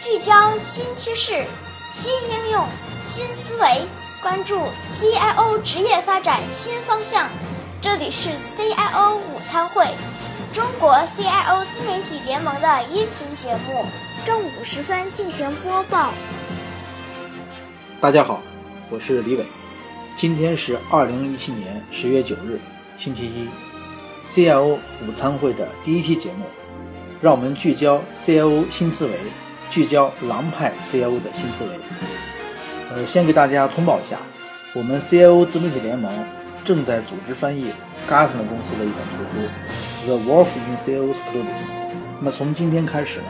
聚焦新趋势、新应用、新思维，关注 CIO 职业发展新方向。这里是 CIO 午餐会，中国 CIO 自媒体联盟的音频节目，正午时分进行播报。大家好，我是李伟，今天是二零一七年十月九日，星期一，CIO 午餐会的第一期节目，让我们聚焦 CIO 新思维。聚焦狼派 CIO 的新思维。呃，先给大家通报一下，我们 CIO 自媒体联盟正在组织翻译 Gartner 公司的一本图书《The Wolf in Sales Clothing》。那么从今天开始呢，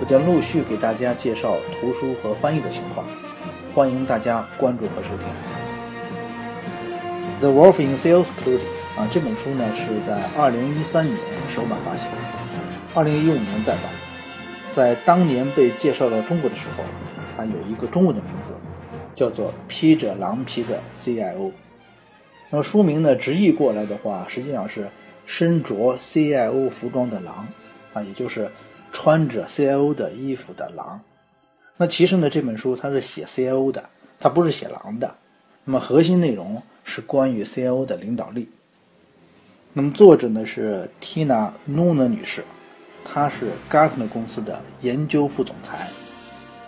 我将陆续给大家介绍图书和翻译的情况，欢迎大家关注和收听。《The Wolf in Sales Clothing》啊，这本书呢是在2013年首版发行，2015年再版。在当年被介绍到中国的时候，它有一个中文的名字，叫做《披着狼皮的 CIO》。那么书名呢，直译过来的话，实际上是身着 CIO 服装的狼啊，也就是穿着 CIO 的衣服的狼。那其实呢，这本书它是写 CIO 的，它不是写狼的。那么核心内容是关于 CIO 的领导力。那么作者呢是 Tina Nuna 女士。他是 Gartner 公司的研究副总裁，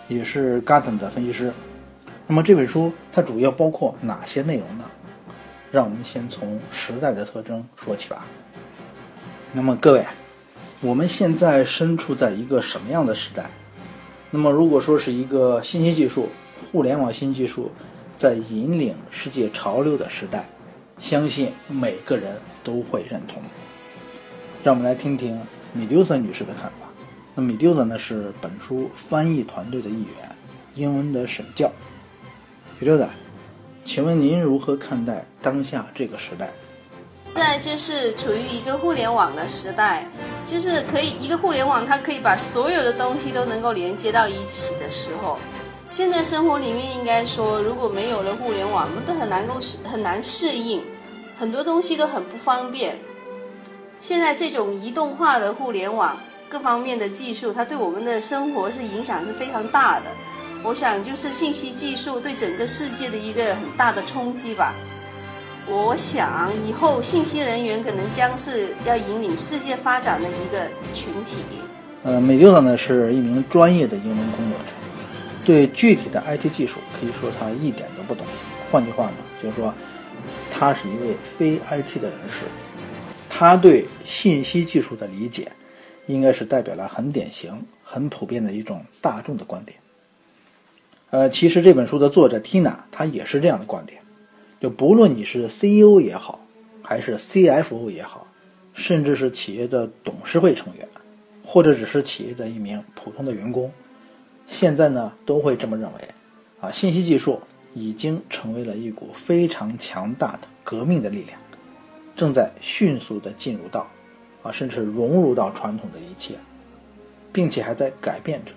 也是 Gartner 的分析师。那么这本书它主要包括哪些内容呢？让我们先从时代的特征说起吧。那么各位，我们现在身处在一个什么样的时代？那么如果说是一个信息技术、互联网新技术在引领世界潮流的时代，相信每个人都会认同。让我们来听听。米丢瑟女士的看法。那米丢瑟呢是本书翻译团队的一员，英文的审教。米丢瑟，请问您如何看待当下这个时代？现在就是处于一个互联网的时代，就是可以一个互联网，它可以把所有的东西都能够连接到一起的时候。现在生活里面应该说，如果没有了互联网，我们都很难够适很难适应，很多东西都很不方便。现在这种移动化的互联网各方面的技术，它对我们的生活是影响是非常大的。我想就是信息技术对整个世界的一个很大的冲击吧。我想以后信息人员可能将是要引领世界发展的一个群体。呃，美丢呢是一名专业的英文工作者，对具体的 IT 技术可以说他一点都不懂。换句话呢，就是说他是一位非 IT 的人士。他对信息技术的理解，应该是代表了很典型、很普遍的一种大众的观点。呃，其实这本书的作者 Tina 她也是这样的观点，就不论你是 CEO 也好，还是 CFO 也好，甚至是企业的董事会成员，或者只是企业的一名普通的员工，现在呢都会这么认为，啊，信息技术已经成为了一股非常强大的革命的力量。正在迅速地进入到，啊，甚至融入到传统的一切，并且还在改变着，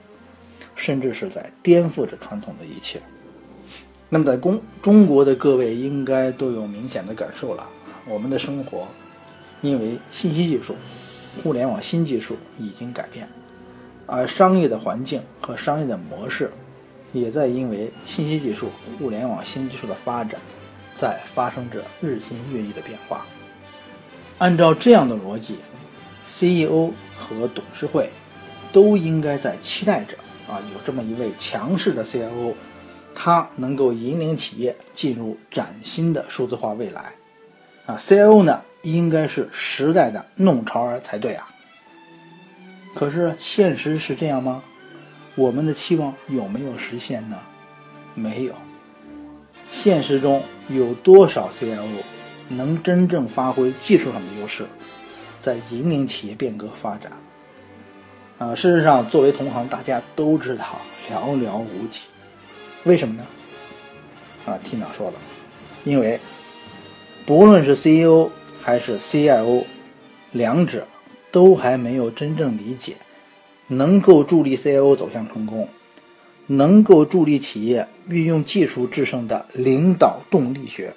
甚至是在颠覆着传统的一切。那么，在中中国的各位应该都有明显的感受了，我们的生活因为信息技术、互联网新技术已经改变，而商业的环境和商业的模式也在因为信息技术、互联网新技术的发展，在发生着日新月异的变化。按照这样的逻辑，CEO 和董事会都应该在期待着啊，有这么一位强势的 CIO，他能够引领企业进入崭新的数字化未来。啊，CIO 呢，应该是时代的弄潮儿才对啊。可是现实是这样吗？我们的期望有没有实现呢？没有。现实中有多少 CIO？能真正发挥技术上的优势，在引领企业变革发展。啊，事实上，作为同行，大家都知道寥寥无几。为什么呢？啊，Tina 说了，因为不论是 CEO 还是 CIO，两者都还没有真正理解，能够助力 CIO 走向成功，能够助力企业运用技术制胜的领导动力学。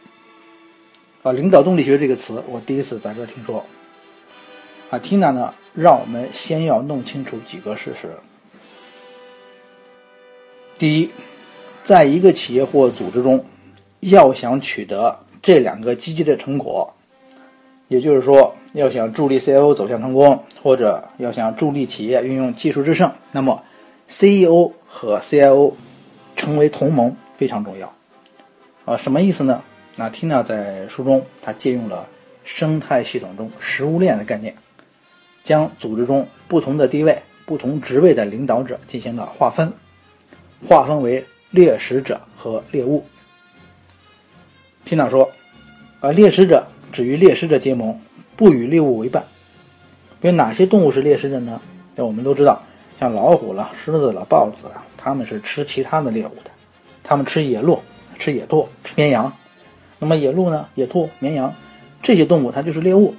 啊，领导动力学这个词，我第一次在这听说。啊，Tina 呢，让我们先要弄清楚几个事实。第一，在一个企业或组织中，要想取得这两个积极的成果，也就是说，要想助力 CIO 走向成功，或者要想助力企业运用技术制胜，那么 CEO 和 CIO 成为同盟非常重要。啊，什么意思呢？那 Tina 在书中，他借用了生态系统中食物链的概念，将组织中不同的地位、不同职位的领导者进行了划分，划分为猎食者和猎物。Tina 说，啊，猎食者只与猎食者结盟，不与猎物为伴。有哪些动物是猎食者呢？那我们都知道，像老虎了、狮子了、豹子了，它们是吃其他的猎物的，它们吃野鹿、吃野兔、吃绵羊。那么野鹿呢？野兔、绵羊这些动物它就是猎物，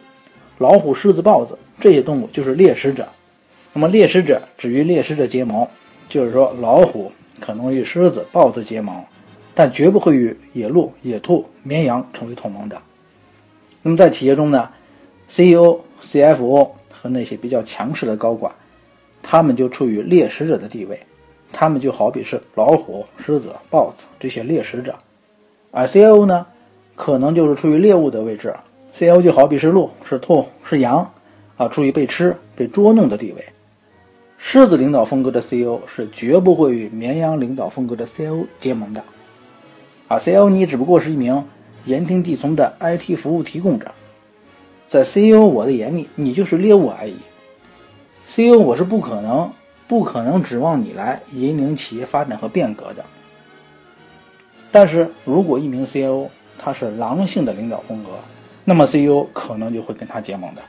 老虎、狮子、豹子这些动物就是猎食者。那么猎食者只与猎食者结盟，就是说老虎可能与狮子、豹子结盟，但绝不会与野鹿、野兔、绵羊成为同盟的。那么在企业中呢，CEO、CFO 和那些比较强势的高管，他们就处于猎食者的地位，他们就好比是老虎、狮子、豹子这些猎食者，而 CEO 呢？可能就是处于猎物的位置，C.O 就好比是鹿、是兔、是羊，啊，处于被吃、被捉弄的地位。狮子领导风格的 C.O 是绝不会与绵羊领导风格的 C.O 结盟的，啊，C.O 你只不过是一名言听计从的 I.T 服务提供者，在 CEO 我的眼里，你就是猎物而已。CEO 我是不可能、不可能指望你来引领企业发展和变革的。但是如果一名 C.O 他是狼性的领导风格，那么 CEO 可能就会跟他结盟的。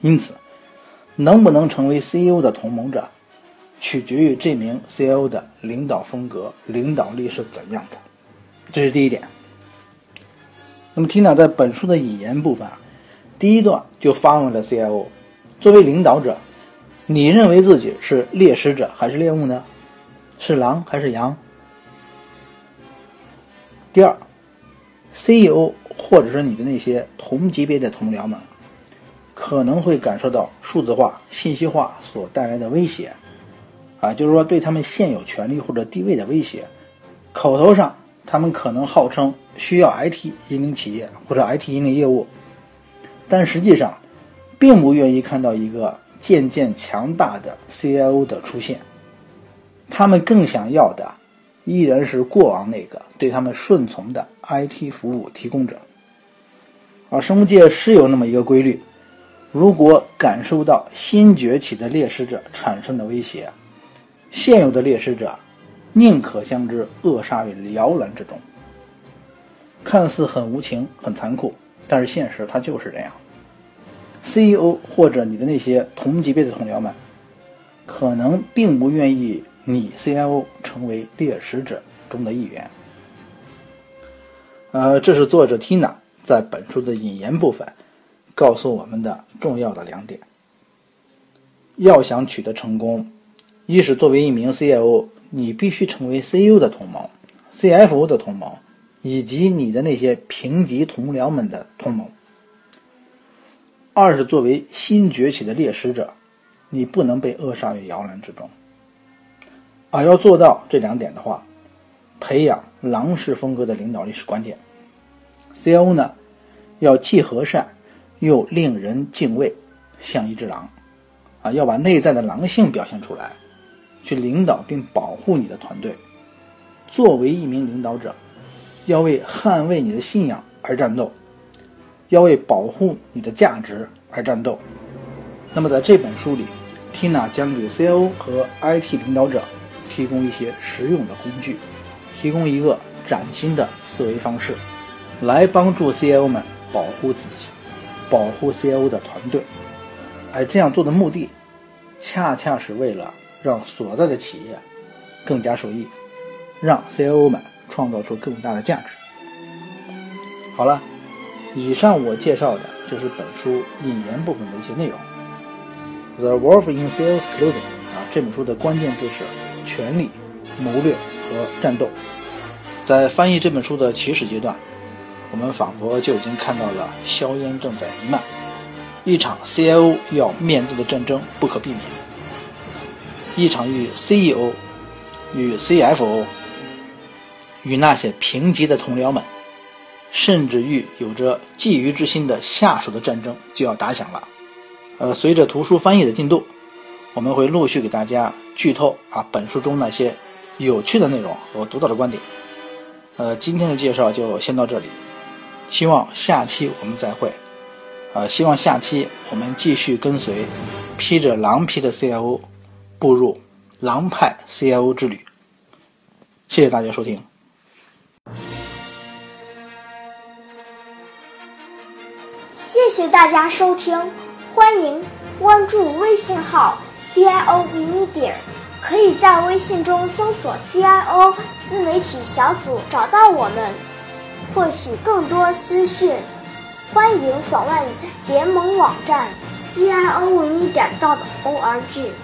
因此，能不能成为 CEO 的同盟者，取决于这名 CEO 的领导风格、领导力是怎样的。这是第一点。那么，Tina 在本书的引言部分啊，第一段就发问了 CIO：作为领导者，你认为自己是猎食者还是猎物呢？是狼还是羊？第二，CEO 或者是你的那些同级别的同僚们，可能会感受到数字化、信息化所带来的威胁，啊，就是说对他们现有权利或者地位的威胁。口头上他们可能号称需要 IT 引领企业或者 IT 引领业务，但实际上并不愿意看到一个渐渐强大的 CIO 的出现，他们更想要的。依然是过往那个对他们顺从的 IT 服务提供者。而生物界是有那么一个规律：如果感受到新崛起的猎食者产生的威胁，现有的猎食者宁可将之扼杀于摇篮之中。看似很无情、很残酷，但是现实它就是这样。CEO 或者你的那些同级别的同僚们，可能并不愿意。你 CIO 成为猎食者中的一员，呃，这是作者 Tina 在本书的引言部分告诉我们的重要的两点。要想取得成功，一是作为一名 CIO，你必须成为 CEO 的同盟、CFO 的同盟，以及你的那些平级同僚们的同盟；二是作为新崛起的猎食者，你不能被扼杀于摇篮之中。啊，要做到这两点的话，培养狼式风格的领导力是关键。C.O. 呢，要既和善又令人敬畏，像一只狼。啊，要把内在的狼性表现出来，去领导并保护你的团队。作为一名领导者，要为捍卫你的信仰而战斗，要为保护你的价值而战斗。那么在这本书里，Tina 将给 C.O. 和 I.T. 领导者。提供一些实用的工具，提供一个崭新的思维方式，来帮助 CIO 们保护自己，保护 CIO 的团队。而这样做的目的，恰恰是为了让所在的企业更加受益，让 CIO 们创造出更大的价值。好了，以上我介绍的就是本书引言部分的一些内容。The Wolf in Sales Clothing 啊，这本书的关键字是。权力、谋略和战斗，在翻译这本书的起始阶段，我们仿佛就已经看到了硝烟正在弥漫，一场 CIO 要面对的战争不可避免，一场与 CEO、与 CFO、与那些平级的同僚们，甚至于有着觊觎之心的下属的战争就要打响了。呃，随着图书翻译的进度，我们会陆续给大家剧透啊本书中那些有趣的内容和独到的观点。呃，今天的介绍就先到这里，希望下期我们再会。呃，希望下期我们继续跟随披着狼皮的 CIO 步入狼派 CIO 之旅。谢谢大家收听。谢谢大家收听，欢迎关注微信号 CIO Media，可以在微信中搜索 CIO 自媒体小组找到我们，获取更多资讯。欢迎访问联盟网站 CIO Media.org。